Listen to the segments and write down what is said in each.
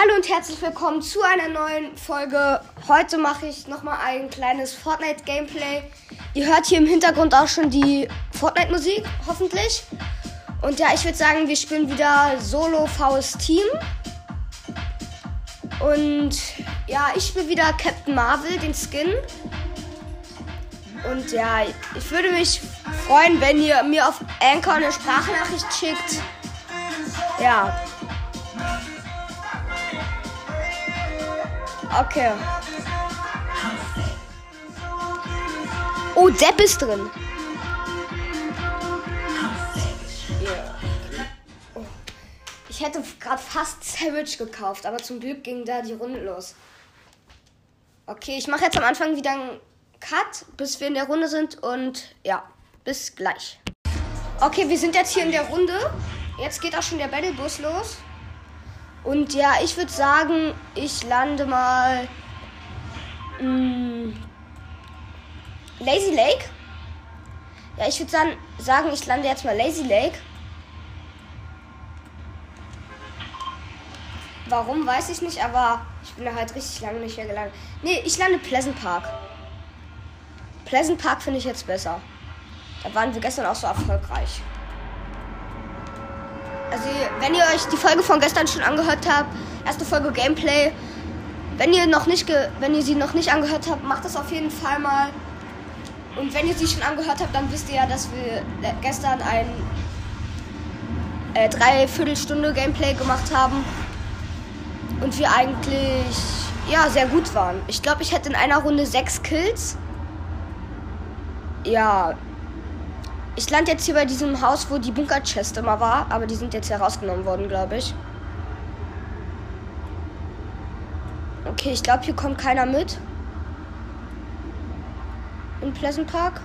Hallo und herzlich willkommen zu einer neuen Folge. Heute mache ich nochmal ein kleines Fortnite-Gameplay. Ihr hört hier im Hintergrund auch schon die Fortnite-Musik, hoffentlich. Und ja, ich würde sagen, wir spielen wieder Solo VS Team. Und ja, ich spiele wieder Captain Marvel, den Skin. Und ja, ich würde mich freuen, wenn ihr mir auf Anchor eine Sprachnachricht schickt. Ja. Okay. Oh, Depp ist drin. Oh. Ich hätte gerade fast Savage gekauft, aber zum Glück ging da die Runde los. Okay, ich mache jetzt am Anfang wieder einen Cut, bis wir in der Runde sind und ja, bis gleich. Okay, wir sind jetzt hier in der Runde. Jetzt geht auch schon der Battlebus los. Und ja, ich würde sagen, ich lande mal. Mh, mm, Lazy Lake. Ja, ich würde sagen, ich lande jetzt mal Lazy Lake. Warum, weiß ich nicht, aber ich bin da halt richtig lange nicht mehr gelandet. Nee, ich lande Pleasant Park. Pleasant Park finde ich jetzt besser. Da waren wir gestern auch so erfolgreich. Also, wenn ihr euch die Folge von gestern schon angehört habt, erste Folge Gameplay, wenn ihr noch nicht wenn ihr sie noch nicht angehört habt, macht das auf jeden Fall mal. Und wenn ihr sie schon angehört habt, dann wisst ihr ja, dass wir gestern ein äh, Dreiviertelstunde Gameplay gemacht haben und wir eigentlich ja sehr gut waren. Ich glaube, ich hätte in einer Runde sechs Kills. Ja, ich lande jetzt hier bei diesem Haus, wo die Bunker-Chest immer war, aber die sind jetzt herausgenommen worden, glaube ich. Okay, ich glaube, hier kommt keiner mit. In Pleasant Park.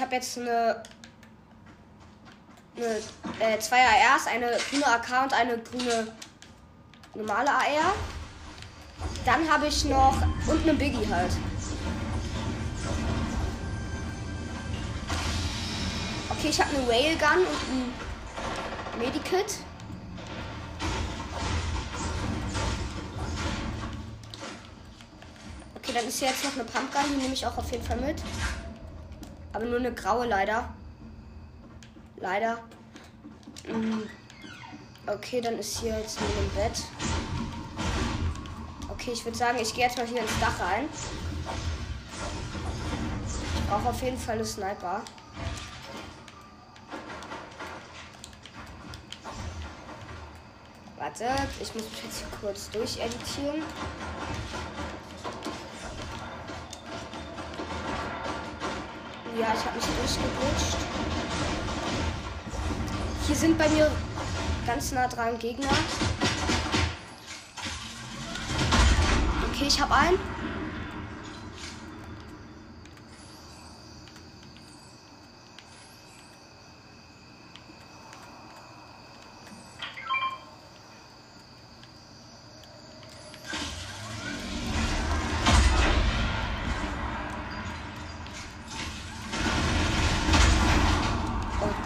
Habe jetzt eine, eine äh, zwei ARs, eine grüne AK und eine grüne normale AR. Dann habe ich noch und eine Biggie halt. Okay, ich habe eine Railgun und ein Medikit. Okay, dann ist hier jetzt noch eine Pumpgun, die nehme ich auch auf jeden Fall mit. Aber nur eine graue leider. Leider. Mhm. Okay, dann ist hier jetzt nur ein Bett. Okay, ich würde sagen, ich gehe jetzt mal hier ins Dach rein. Ich brauche auf jeden Fall eine Sniper. Warte, ich muss mich jetzt hier kurz durcheditieren. Ja, ich habe mich durchgerutscht. Hier sind bei mir ganz nah dran Gegner. Okay, ich habe einen.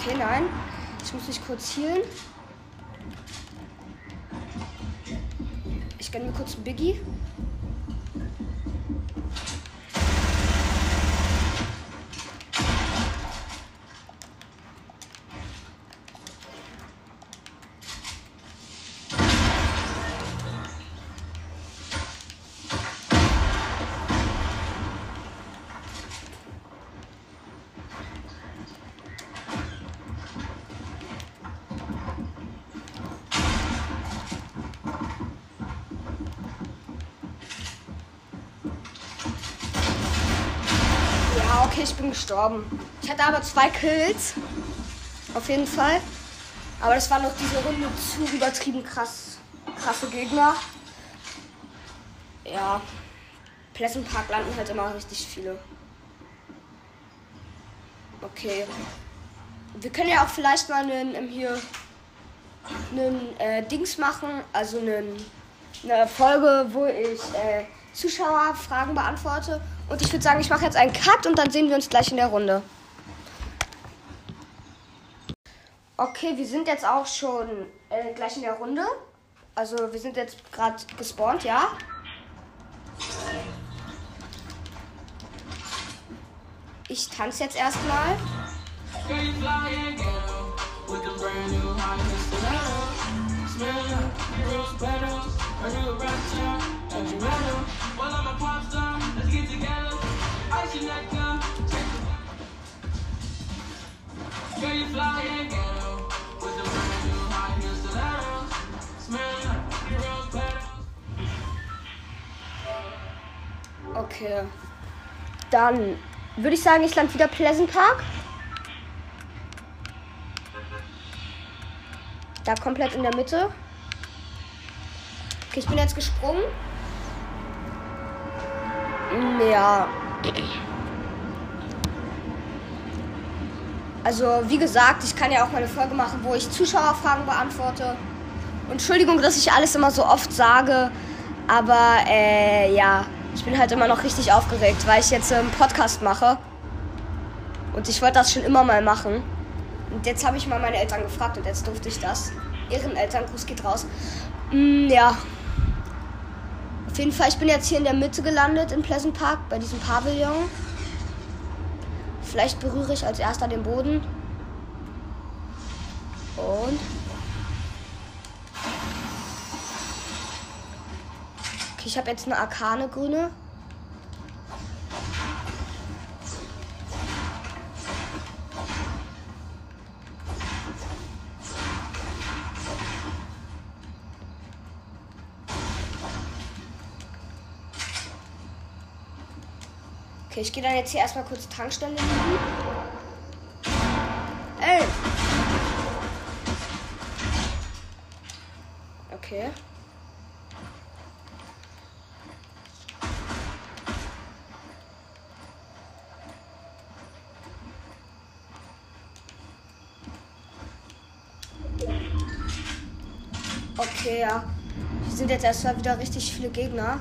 Okay, nein. Ich healen. Ich gönne mir kurz Biggie. Gestorben. Ich hatte aber zwei Kills. Auf jeden Fall. Aber das war noch diese Runde zu übertrieben krass. Krasse Gegner. Ja. Pleasant Park landen halt immer richtig viele. Okay. Wir können ja auch vielleicht mal einen, hier einen äh, Dings machen, also einen, eine Folge, wo ich äh, Zuschauerfragen beantworte. Und ich würde sagen, ich mache jetzt einen Cut und dann sehen wir uns gleich in der Runde. Okay, wir sind jetzt auch schon äh, gleich in der Runde. Also wir sind jetzt gerade gespawnt, ja. Ich tanze jetzt erstmal. Okay. Dann würde ich sagen, ich lande wieder Pleasant Park. Da komplett in der Mitte. Okay, ich bin jetzt gesprungen. Ja. Also, wie gesagt, ich kann ja auch mal eine Folge machen, wo ich Zuschauerfragen beantworte. Und Entschuldigung, dass ich alles immer so oft sage, aber äh, ja, ich bin halt immer noch richtig aufgeregt, weil ich jetzt einen Podcast mache. Und ich wollte das schon immer mal machen. Und jetzt habe ich mal meine Eltern gefragt und jetzt durfte ich das. Ihren Elterngruß geht raus. Mm, ja. Auf jeden Fall, ich bin jetzt hier in der Mitte gelandet in Pleasant Park bei diesem Pavillon. Vielleicht berühre ich als erster den Boden. Und. Okay, ich habe jetzt eine arkane grüne. Okay, ich gehe dann jetzt hier erstmal kurz Tankstelle liegen. Ey! Okay. Okay, ja. Hier sind jetzt erstmal wieder richtig viele Gegner.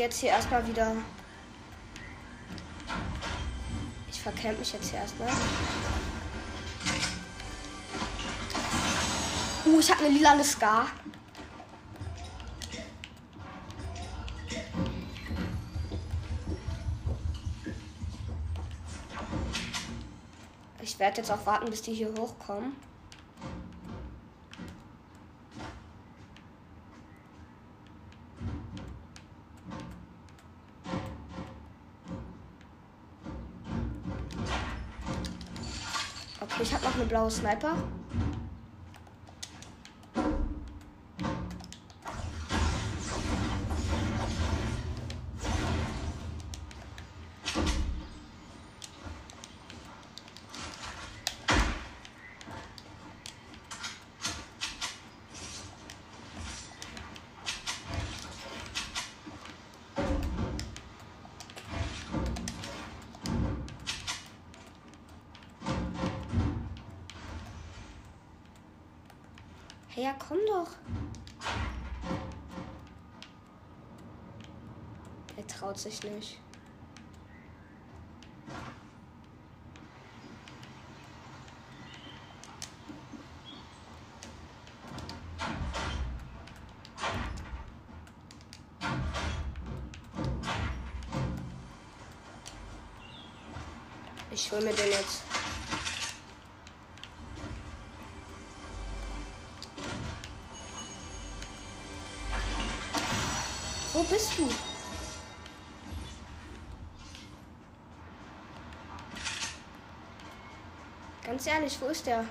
Jetzt hier erstmal wieder. Ich verkämpfe mich jetzt hier erstmal. Uh, ich habe eine lila Scar. Ich werde jetzt auch warten, bis die hier hochkommen. Blaue Sniper. Ja, komm doch. Er traut sich nicht. Ich hol mir den jetzt. Bist du? Ganz ehrlich, wo ist der?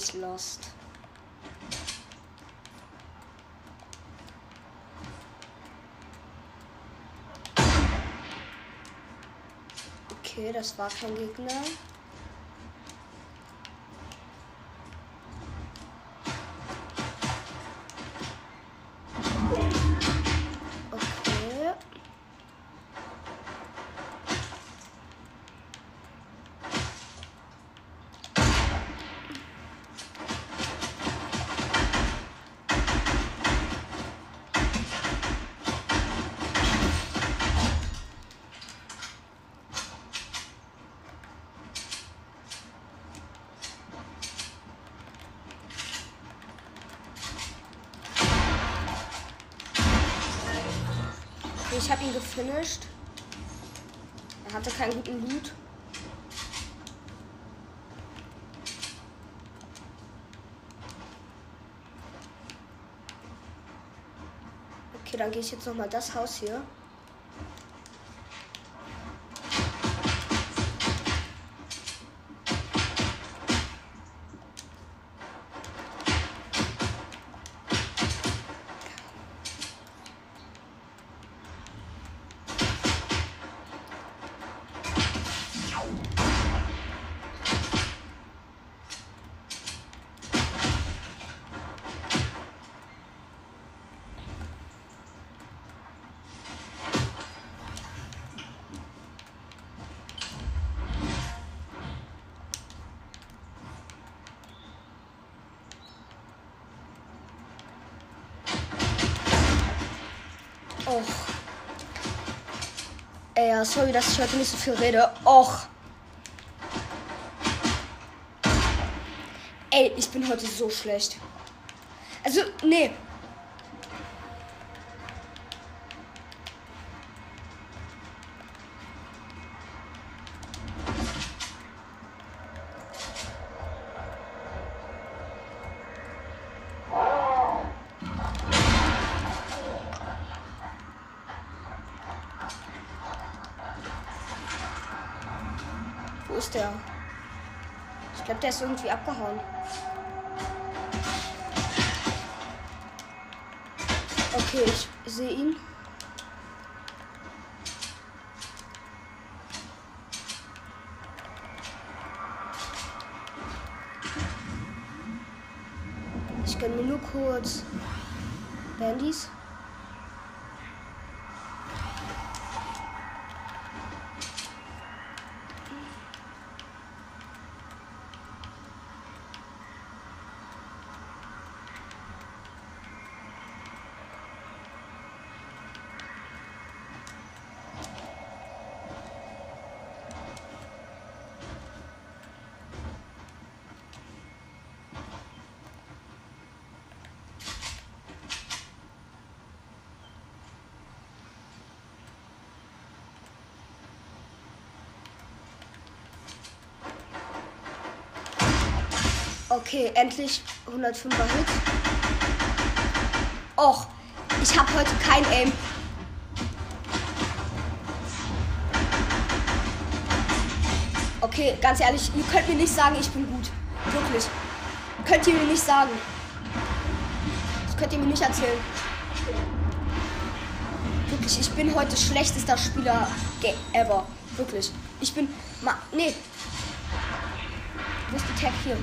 Ich lost. Okay, das war kein Gegner. Habe ihn gefinisht. Er hatte keinen guten Loot. Okay, dann gehe ich jetzt noch mal das Haus hier. Och. Ey, ja, sorry, dass ich heute nicht so viel rede. Och. Ey, ich bin heute so schlecht. Also, nee. Glaube, der ist irgendwie abgehauen. Okay, ich sehe ihn. Okay, endlich 105er Hit. Och, ich habe heute kein Aim. Okay, ganz ehrlich, ihr könnt mir nicht sagen, ich bin gut. Wirklich. Könnt ihr mir nicht sagen. Das könnt ihr mir nicht erzählen. Wirklich, ich bin heute schlechtester Spieler ever. Wirklich. Ich bin. Ma nee, Tag hier?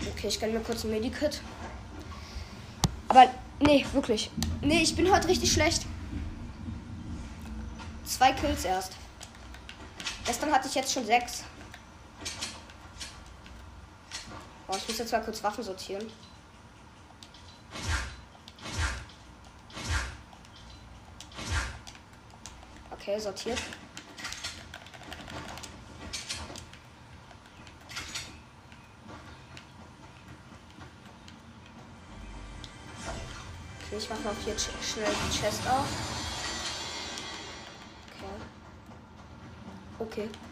Okay, ich gönne mir kurz ein Medikit. Aber nee, wirklich. Nee, ich bin heute richtig schlecht. Zwei Kills erst. Gestern hatte ich jetzt schon sechs. Oh, ich muss jetzt mal kurz Waffen sortieren. Okay, sortiert. Okay, ich mache noch hier schnell die Chest auf. Okay. Okay.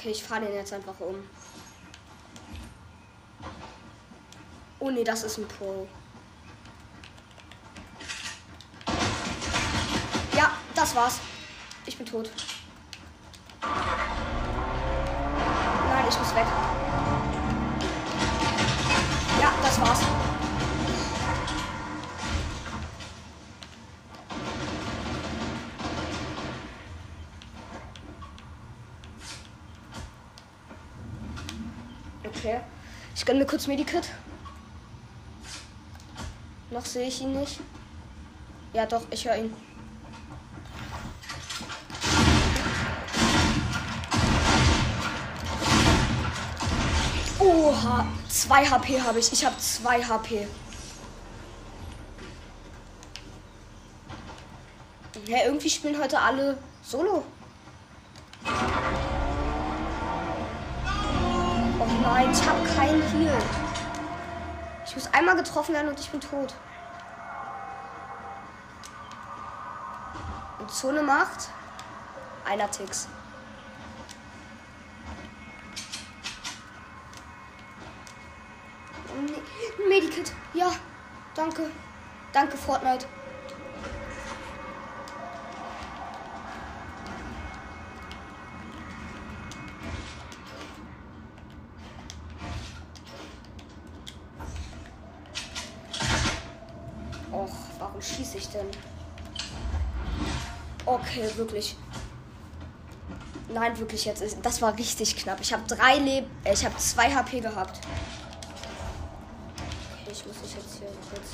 Okay, ich fahre den jetzt einfach um. Oh nee, das ist ein Pro. Ja, das war's. Ich bin tot. Nein, ich muss weg. Ich gönne mir kurz Medikit. Noch sehe ich ihn nicht. Ja, doch, ich höre ihn. Oha, 2 HP habe ich. Ich habe 2 HP. Ja, irgendwie spielen heute alle Solo. Nein, ich habe keinen Heal. Ich muss einmal getroffen werden und ich bin tot. Und Zone macht einer Ticks. Medikit. Ja, danke. Danke, Fortnite. Okay, wirklich. Nein, wirklich jetzt. Das war richtig knapp. Ich habe drei Leben. Äh, ich habe zwei HP gehabt. Okay, ich muss das jetzt hier kurz.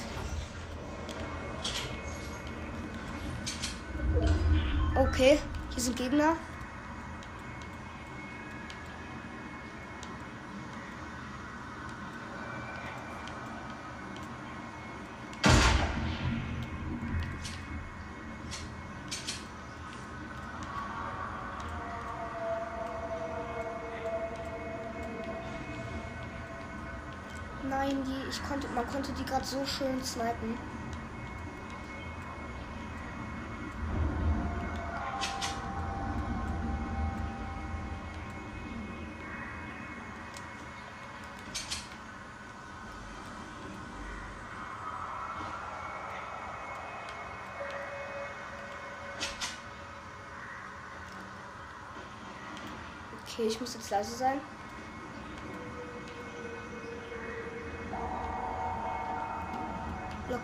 Okay, hier sind Gegner. Man konnte die gerade so schön snipen. Okay, ich muss jetzt leise sein.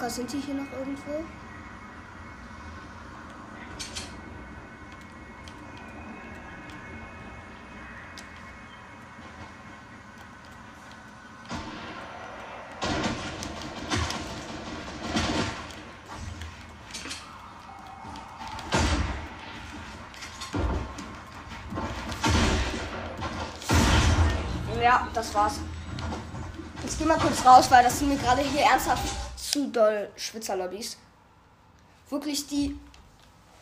Locker sind die hier noch irgendwo. Ja, das war's. Jetzt geh mal kurz raus, weil das sind mir gerade hier ernsthaft zu doll Schwitzerlobbys. Wirklich die.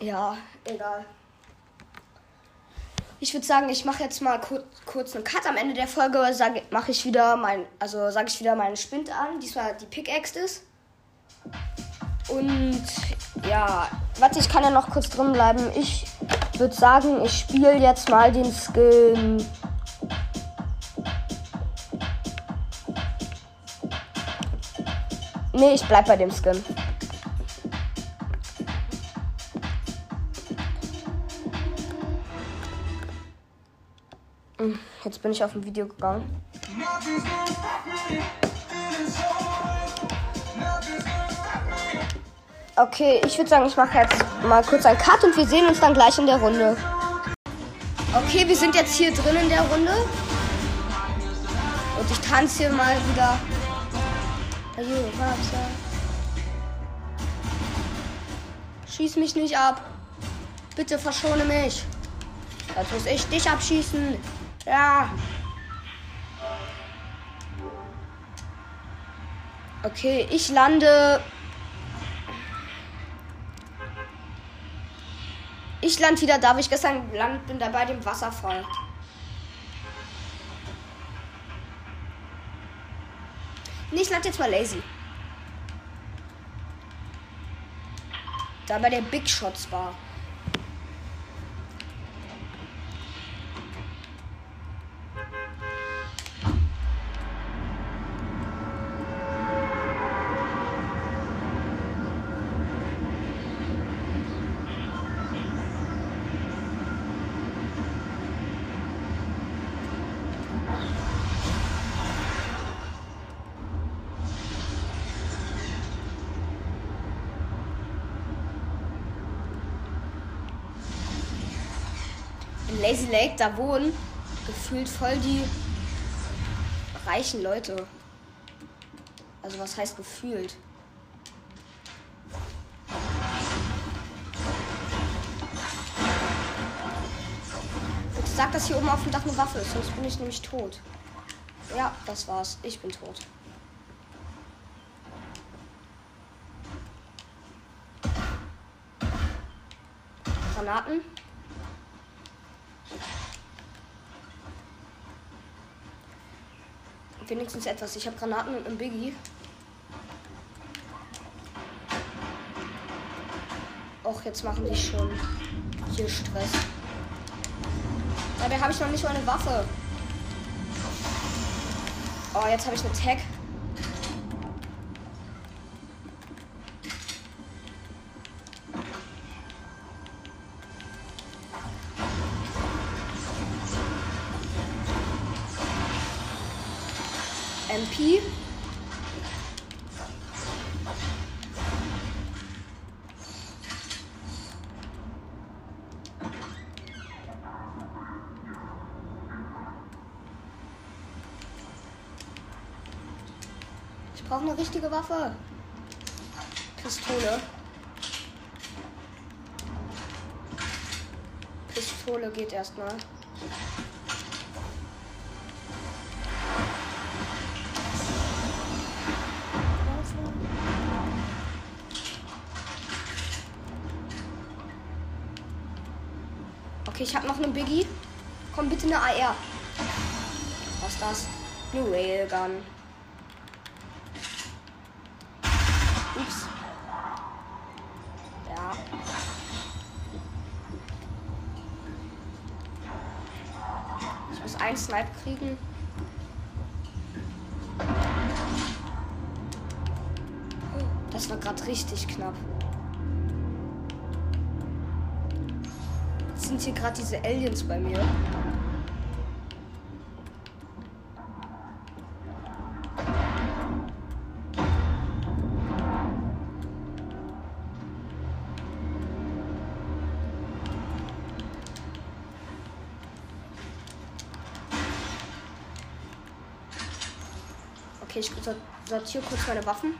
Ja, egal. Ich würde sagen, ich mache jetzt mal kur kurz einen Cut. Am Ende der Folge mache ich wieder mein, also sage ich wieder meinen Spind an. Diesmal die Pickaxe ist. Und ja, warte, ich kann ja noch kurz drin bleiben. Ich würde sagen, ich spiele jetzt mal den Skin Nee, ich bleib bei dem Skin. Hm, jetzt bin ich auf ein Video gegangen. Okay, ich würde sagen, ich mache jetzt mal kurz einen Cut und wir sehen uns dann gleich in der Runde. Okay, wir sind jetzt hier drin in der Runde. Und ich tanze hier mal wieder Schieß mich nicht ab. Bitte verschone mich. Jetzt muss ich dich abschießen. Ja. Okay, ich lande. Ich lande wieder da, wo ich gestern gelandet bin, da bei dem Wasserfall. Nee, ich lande jetzt mal lazy. Da bei der Big Shots Bar. Lake, da wohnen gefühlt voll die reichen Leute. Also was heißt gefühlt? Bitte sag, dass hier oben auf dem Dach eine Waffe ist, sonst bin ich nämlich tot. Ja, das war's. Ich bin tot. Granaten. Wenigstens etwas. Ich habe Granaten und einen Biggie. Och, jetzt machen die schon hier Stress. Dabei habe ich noch nicht mal eine Waffe. Oh, jetzt habe ich eine Tag. Richtige Waffe. Pistole. Pistole geht erstmal. Okay, ich habe noch einen Biggie. Komm bitte eine AR. Was ist das? Eine Railgun. Kriegen. Das war gerade richtig knapp. Jetzt sind hier gerade diese Aliens bei mir. Sortiere kurz meine Waffen.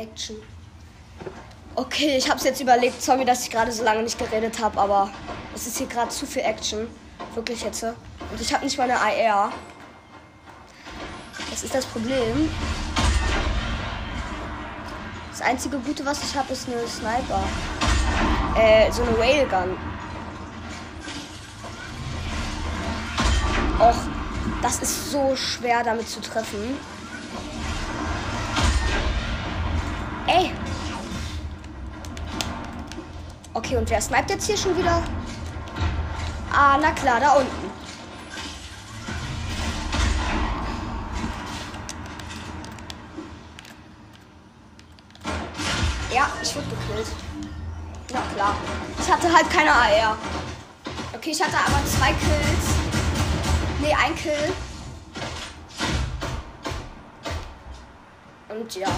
Action. Okay, ich hab's jetzt überlegt. Sorry, dass ich gerade so lange nicht geredet habe, aber es ist hier gerade zu viel Action. Wirklich jetzt. Und ich habe nicht mal eine AR. Das ist das Problem. Das einzige Gute, was ich habe, ist eine Sniper. Äh, so eine Railgun. Och, das ist so schwer damit zu treffen. Ey. Okay, und wer sniped jetzt hier schon wieder? Ah, na klar, da unten. Ja, ich wurde gekillt. Na klar. Ich hatte halt keine AR. Okay, ich hatte aber zwei Kills. Nee, ein Kill. Und ja.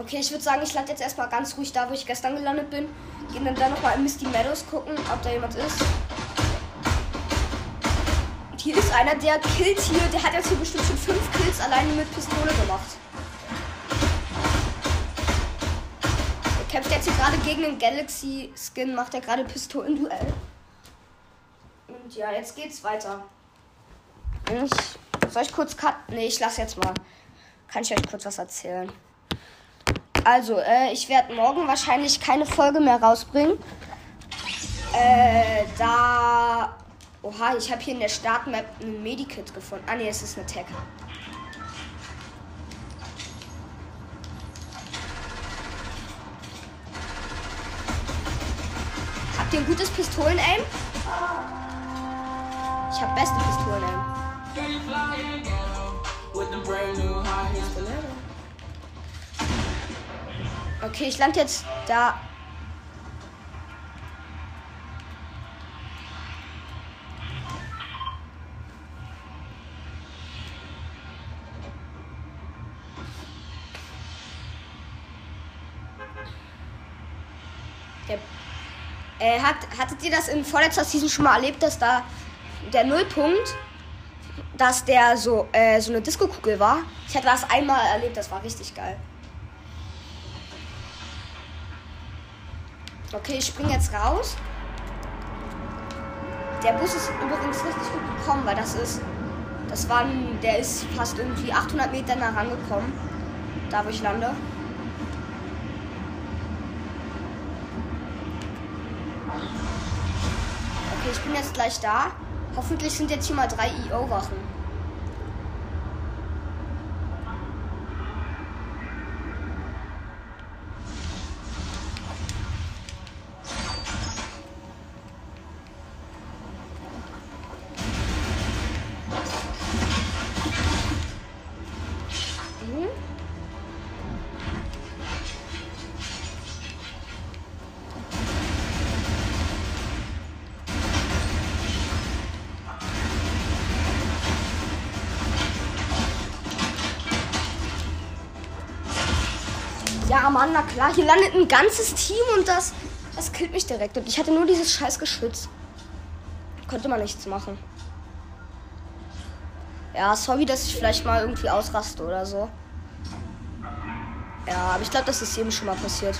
Okay, ich würde sagen, ich lande jetzt erstmal ganz ruhig da, wo ich gestern gelandet bin. Gehen dann da nochmal in Misty Meadows gucken, ob da jemand ist. Und hier ist einer, der killt hier. Der hat jetzt hier bestimmt schon fünf Kills alleine mit Pistole gemacht. Der kämpft jetzt hier gerade gegen den Galaxy Skin, macht er gerade Pistolen-Duell. Und ja, jetzt geht's weiter. Ich, soll ich kurz cut? Nee, ich lass jetzt mal. Kann ich euch kurz was erzählen? Also, äh, ich werde morgen wahrscheinlich keine Folge mehr rausbringen. Äh, da. Oha, ich habe hier in der Startmap ein Medikit gefunden. Ah, nee, es ist eine Tech. Habt ihr ein gutes Pistolen-Aim? Ich habe beste Pistolen-Aim. Okay, ich lande jetzt da. Der, äh, hat, hattet ihr das in vorletzter Season schon mal erlebt, dass da der Nullpunkt, dass der so, äh, so eine Disco-Kugel war? Ich hatte das einmal erlebt, das war richtig geil. Okay, ich spring jetzt raus. Der Bus ist übrigens richtig gut gekommen, weil das ist, das war, der ist fast irgendwie 800 Meter nah rangekommen, da wo ich lande. Okay, ich bin jetzt gleich da. Hoffentlich sind jetzt hier mal drei IO-Wachen. Mann, na klar. Hier landet ein ganzes Team und das, das killt mich direkt. Und ich hatte nur dieses scheiß Geschütz. Konnte man nichts machen. Ja, sorry, dass ich vielleicht mal irgendwie ausraste oder so. Ja, aber ich glaube, das ist jedem schon mal passiert.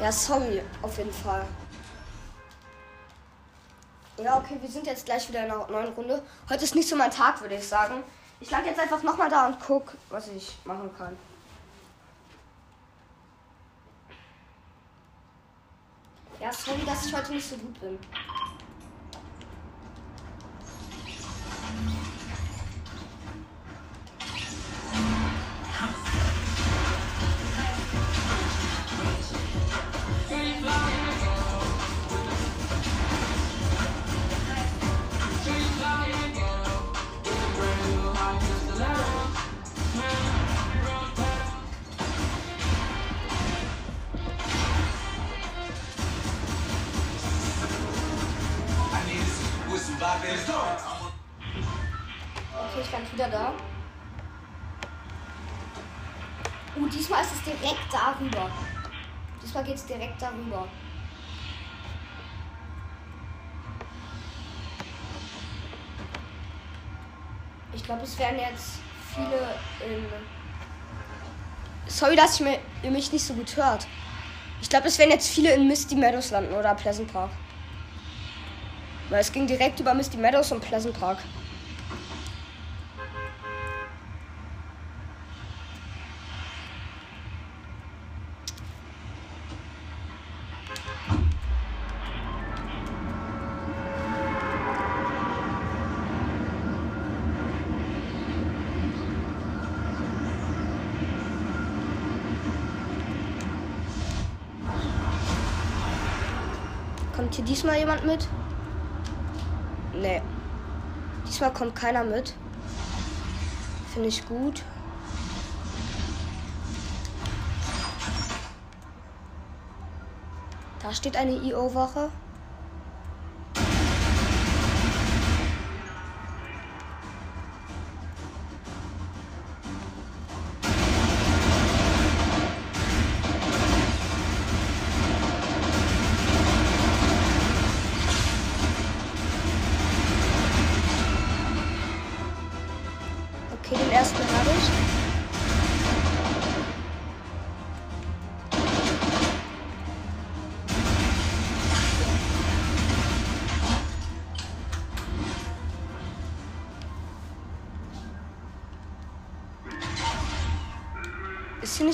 Ja, sorry, auf jeden Fall. Ja, okay, wir sind jetzt gleich wieder in einer neuen Runde. Heute ist nicht so mein Tag, würde ich sagen. Ich lag jetzt einfach nochmal da und guck, was ich machen kann. Ja, sorry, dass ich heute nicht so gut bin. Darüber. Ich glaube, es werden jetzt viele in. Sorry, dass ihr mich nicht so gut hört. Ich glaube, es werden jetzt viele in Misty Meadows landen oder Pleasant Park. Weil es ging direkt über Misty Meadows und Pleasant Park. Kommt hier diesmal jemand mit? Nee. Diesmal kommt keiner mit. Finde ich gut. Da steht eine IO-Wache.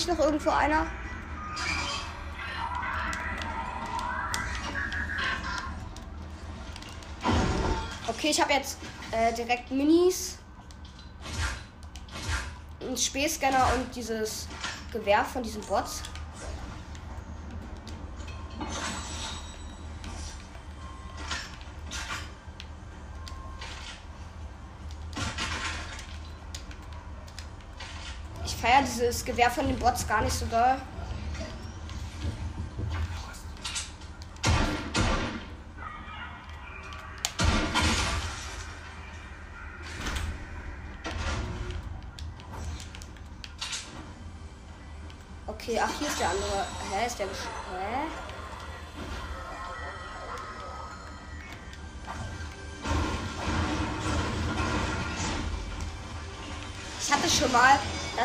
Nicht noch irgendwo einer? Okay, ich habe jetzt äh, direkt Minis, einen Spähscanner und dieses Gewehr von diesen Bots. Dieses Gewehr von den Bots gar nicht so doll. Okay, ach, hier ist der andere. Hä, ist der. Hä?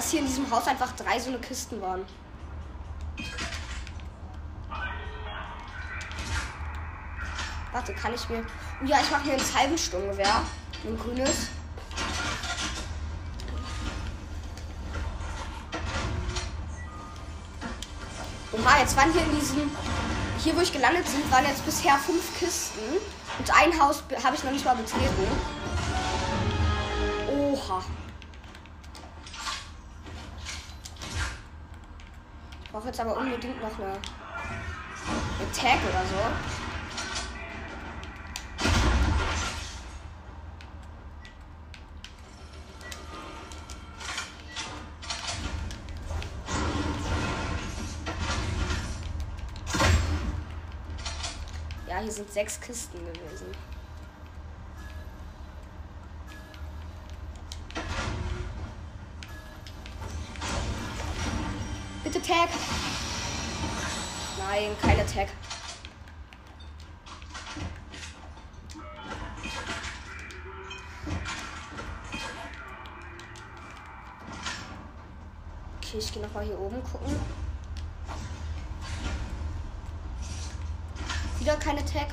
Dass hier in diesem Haus einfach drei so eine Kisten waren. Warte, kann ich mir. Ja, ich mache mir ein Salbensturmgewehr. Ein grünes. Oha, jetzt waren hier in diesem. Hier, wo ich gelandet bin, waren jetzt bisher fünf Kisten. Und ein Haus be- habe ich noch nicht mal betreten. Brauche jetzt aber unbedingt noch eine, eine Tag oder so. Ja, hier sind sechs Kisten gewesen. Nein, keine Tag. Okay, ich gehe nochmal hier oben gucken. Wieder keine Tag.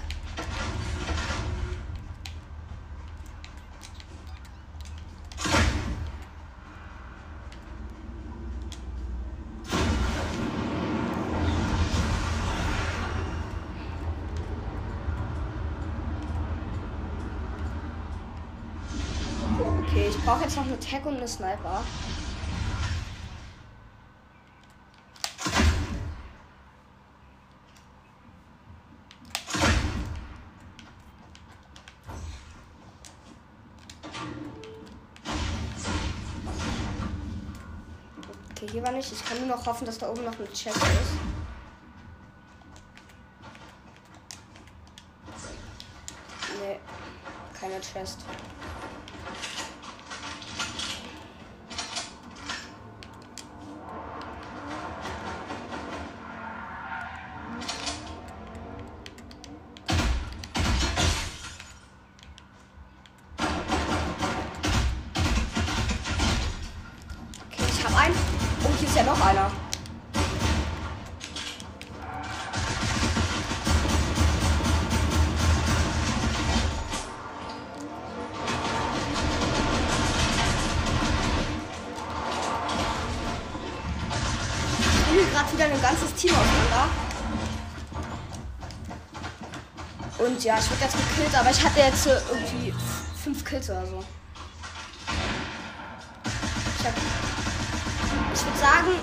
Okay, ich brauche jetzt noch eine Tag und eine Sniper. Okay, hier war nicht. Ich kann nur noch hoffen, dass da oben noch ein Chest ist. Nee, keine Chest. Und ja, ich wurde jetzt gekillt, aber ich hatte jetzt irgendwie fünf Kills oder so. Ich ich würde sagen,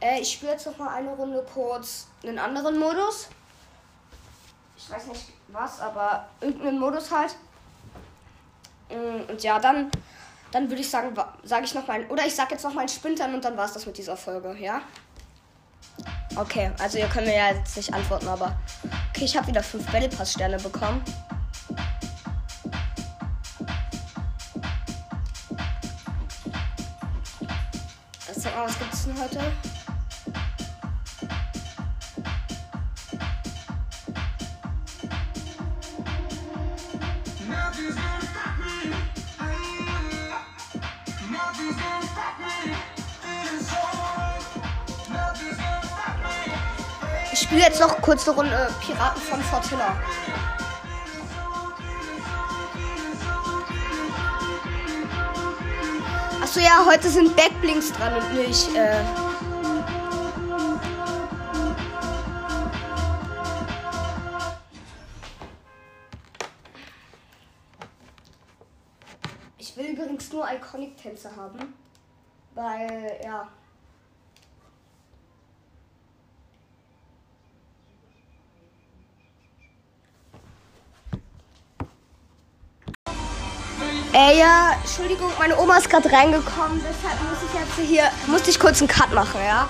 äh, ich spiele jetzt noch mal eine Runde kurz einen anderen Modus. Ich weiß nicht was, aber irgendeinen Modus halt. Mm, Und ja, dann, dann würde ich sagen, sage ich noch mal, oder ich sag jetzt noch mal einen Spintern und dann war es das mit dieser Folge, ja? Okay, also ihr könnt mir ja jetzt nicht antworten, aber okay, ich habe wieder fünf Battle Pass Sterne bekommen. Sag mal, was gibt's denn heute? spiele jetzt noch kurz eine Runde äh, Piraten von Fortilla. Achso, ja, heute sind Backblinks dran und nicht. Äh ich will übrigens nur Iconic-Tänze haben, weil, ja. Äh, ja, Entschuldigung, meine Oma ist gerade reingekommen, deshalb muss ich jetzt hier, musste ich kurz einen Cut machen, ja?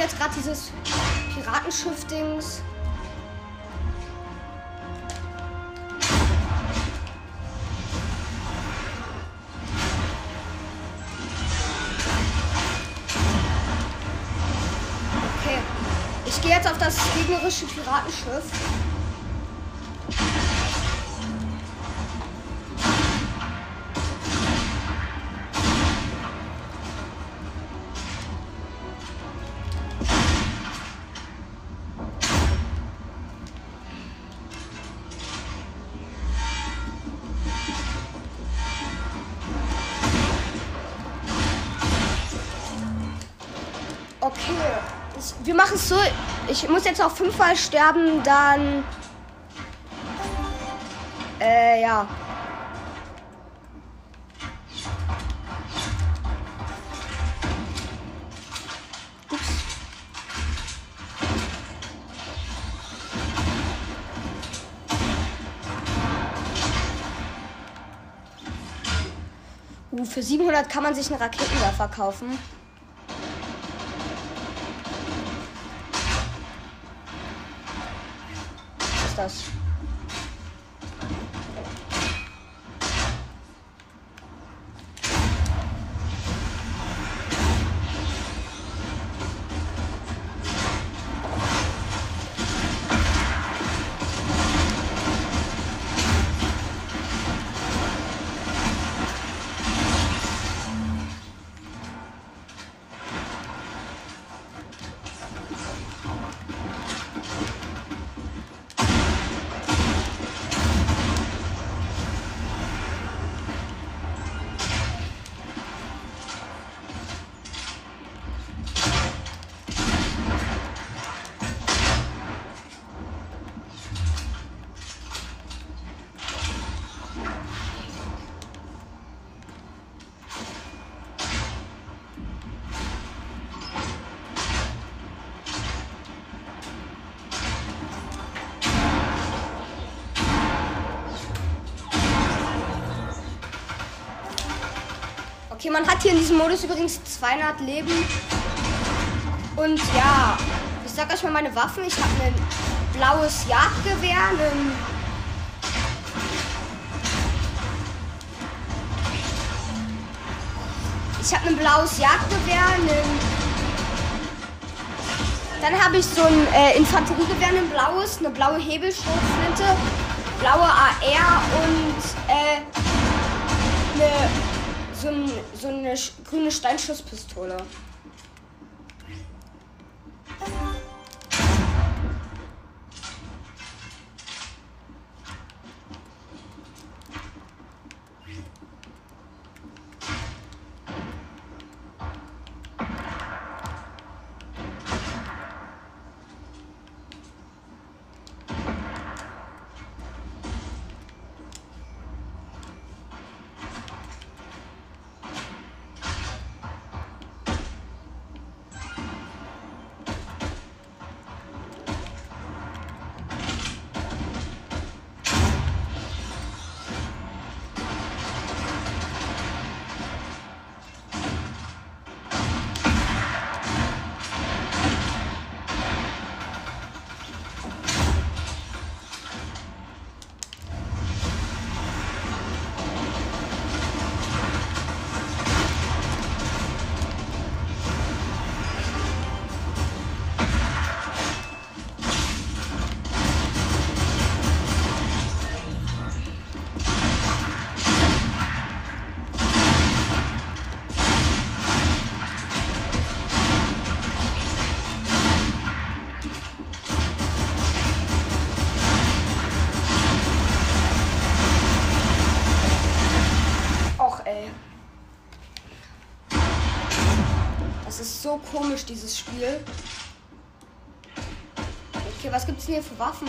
Spiele jetzt gerade dieses Piratenschiff-Dings. Okay. Ich gehe jetzt auf das gegnerische Piratenschiff. Ich muss jetzt auch fünfmal sterben, dann. Äh, ja. Ups. Uh, für 700 kann man sich einen Raketenwerfer kaufen. Was Okay, man hat hier in diesem Modus übrigens 200 Leben. Und ja, ich sag euch mal meine Waffen. Ich habe ein blaues Jagdgewehr, einen Ich habe ein blaues Jagdgewehr, dann habe ich so ein äh, Infanteriegewehr, ein blaues, eine blaue Hebelschrotflinte, blaue AR und äh, eine, so, ein, so eine grüne Steinschusspistole. So komisch, dieses Spiel. Okay, was gibt's denn hier für Waffen?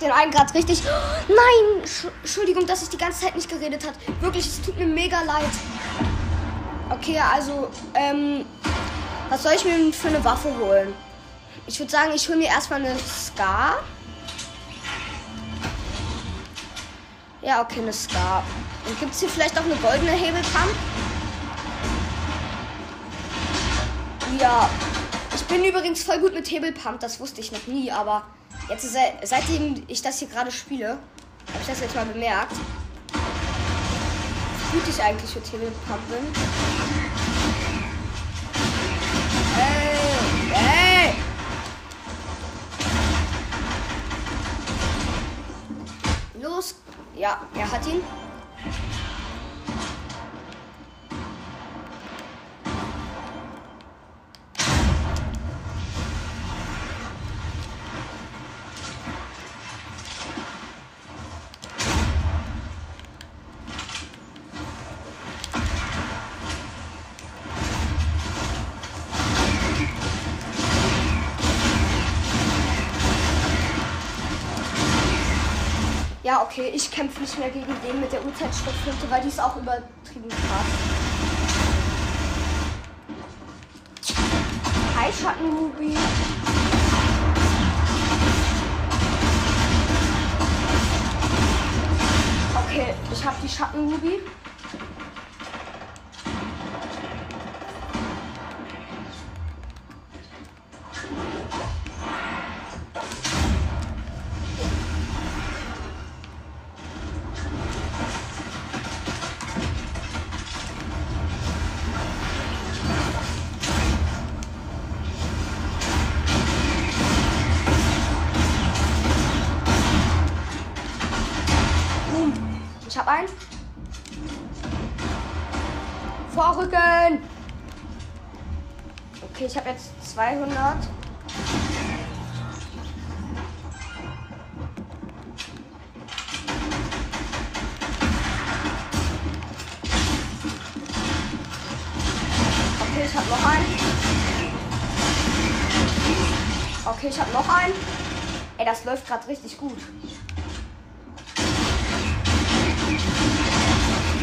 Den einen gerade richtig. Nein! Sch- Entschuldigung, dass ich die ganze Zeit nicht geredet hat. Wirklich, es tut mir mega leid. Okay, also, ähm. Was soll ich mir für eine Waffe holen? Ich würde sagen, ich hole mir erstmal eine Scar. Ja, okay, eine Scar. Und gibt es hier vielleicht auch eine goldene Hebelpump? Ja. Ich bin übrigens voll gut mit Hebelpump, das wusste ich noch nie, aber jetzt se seitdem ich das hier gerade spiele, habe ich das jetzt mal bemerkt. Wie gut ich eigentlich mit Hebelpump bin. Ey, ey! Los! Ja, er hat ihn. Okay, ich kämpfe nicht mehr gegen den mit der Uhrzeitstofflinte, weil die ist auch übertrieben krass. Hi, Schattenruby. Okay, ich habe die Schattenruby. Okay, ich habe noch einen. Ey, das läuft gerade richtig gut.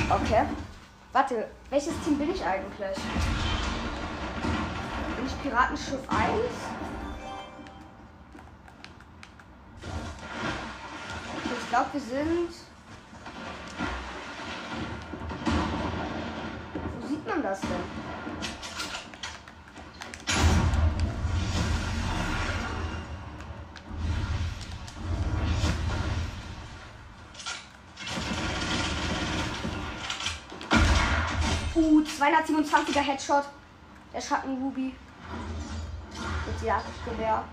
Okay. Warte, welches Team bin ich eigentlich? Bin ich Piratenschiff 1? Okay, ich glaube, wir sind. Wo sieht man das denn? Uh, 227er Headshot. Der Schatten Ruby. Mit Jagdgewehr.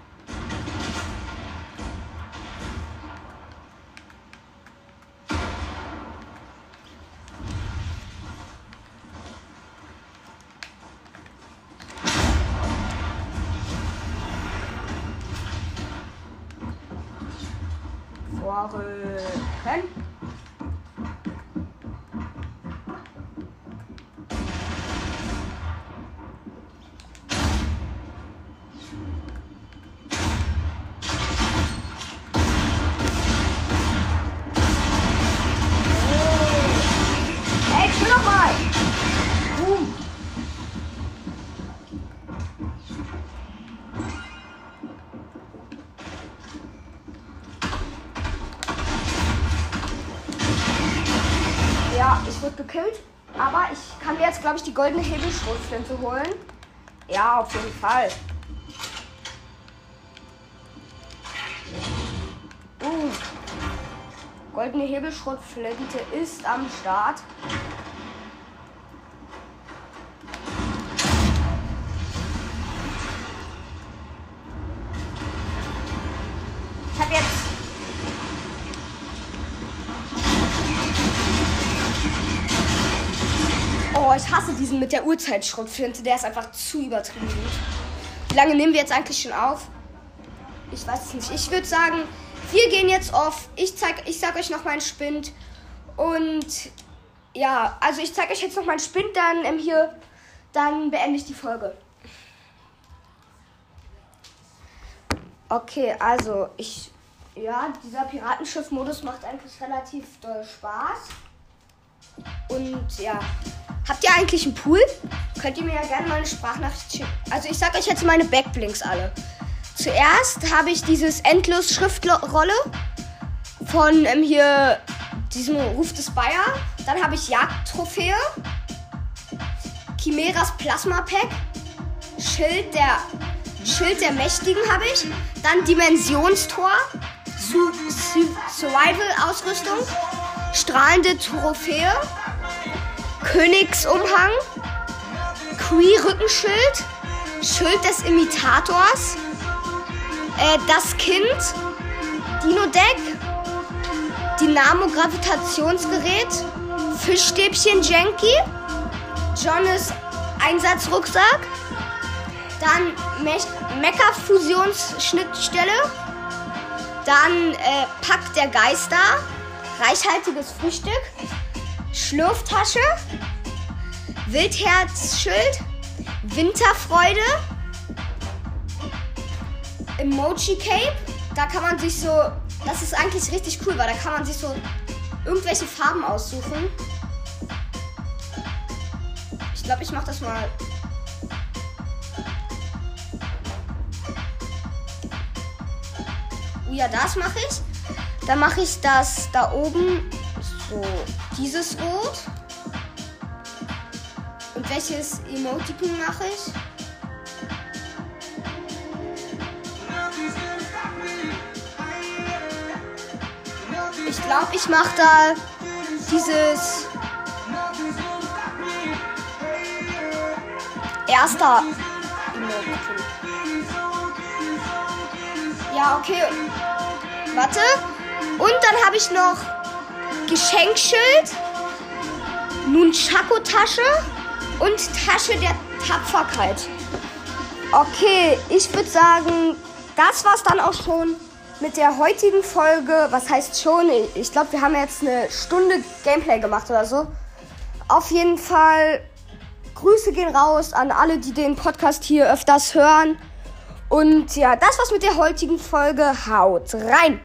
Vorrücken. Die goldene Hebelschrotflinte holen. Ja, auf jeden Fall. Uh. Goldene Hebelschrotflinte ist am Start. Mit der Uhrzeitschrotflinte. Der ist einfach zu übertrieben gut. Wie lange nehmen wir jetzt eigentlich schon auf? Ich weiß es nicht. Ich würde sagen, wir gehen jetzt auf. Ich zeig, ich sag euch noch meinen Spind. Und ja, also ich zeige euch jetzt noch meinen Spind, dann ähm, hier, dann beende ich die Folge. Okay, also ich, ja, dieser Piratenschiff-Modus macht eigentlich relativ doll Spaß. Und ja, habt ihr eigentlich einen Pool? Könnt ihr mir ja gerne mal eine Sprachnachricht schicken. Also ich sag euch jetzt meine Backblinks alle. Zuerst habe ich dieses Endlos-Schriftrolle von ähm, hier diesem Ruf des Bayer. Dann habe ich Jagdtrophäe, Chimeras Plasma Pack, Schild der Schild der Mächtigen habe ich, dann Dimensionstor, Su Su Survival Ausrüstung, strahlende Trophäe, Königsumhang, Cree Rückenschild, Schild des Imitators, äh, das Kind, Dino Deck, Dynamo Gravitationsgerät, Fischstäbchen Janky, Jonas Einsatzrucksack, dann Me Mecha Fusionsschnittstelle, dann äh, Pack der Geister, reichhaltiges Frühstück, Schlurftasche, Wildherzschild, Winterfreude, Emoji Cape. Da kann man sich so, das ist eigentlich richtig cool, weil da kann man sich so irgendwelche Farben aussuchen. Ich glaube, ich mache das mal. Oh ja, das mache ich. Dann mache ich das da oben so dieses Rot. Und welches Emoticon mache ich? Ich glaube, ich mache da dieses erster. Ja, okay. Warte. Und dann habe ich noch Geschenkschild, Nunchaku-Tasche und Tasche der Tapferkeit. Okay, ich würde sagen, das war's dann auch schon mit der heutigen Folge. Was heißt schon? Ich glaube, wir haben jetzt eine Stunde Gameplay gemacht oder so. Auf jeden Fall Grüße gehen raus an alle, die den Podcast hier öfters hören. Und ja, das war's mit der heutigen Folge. Haut rein!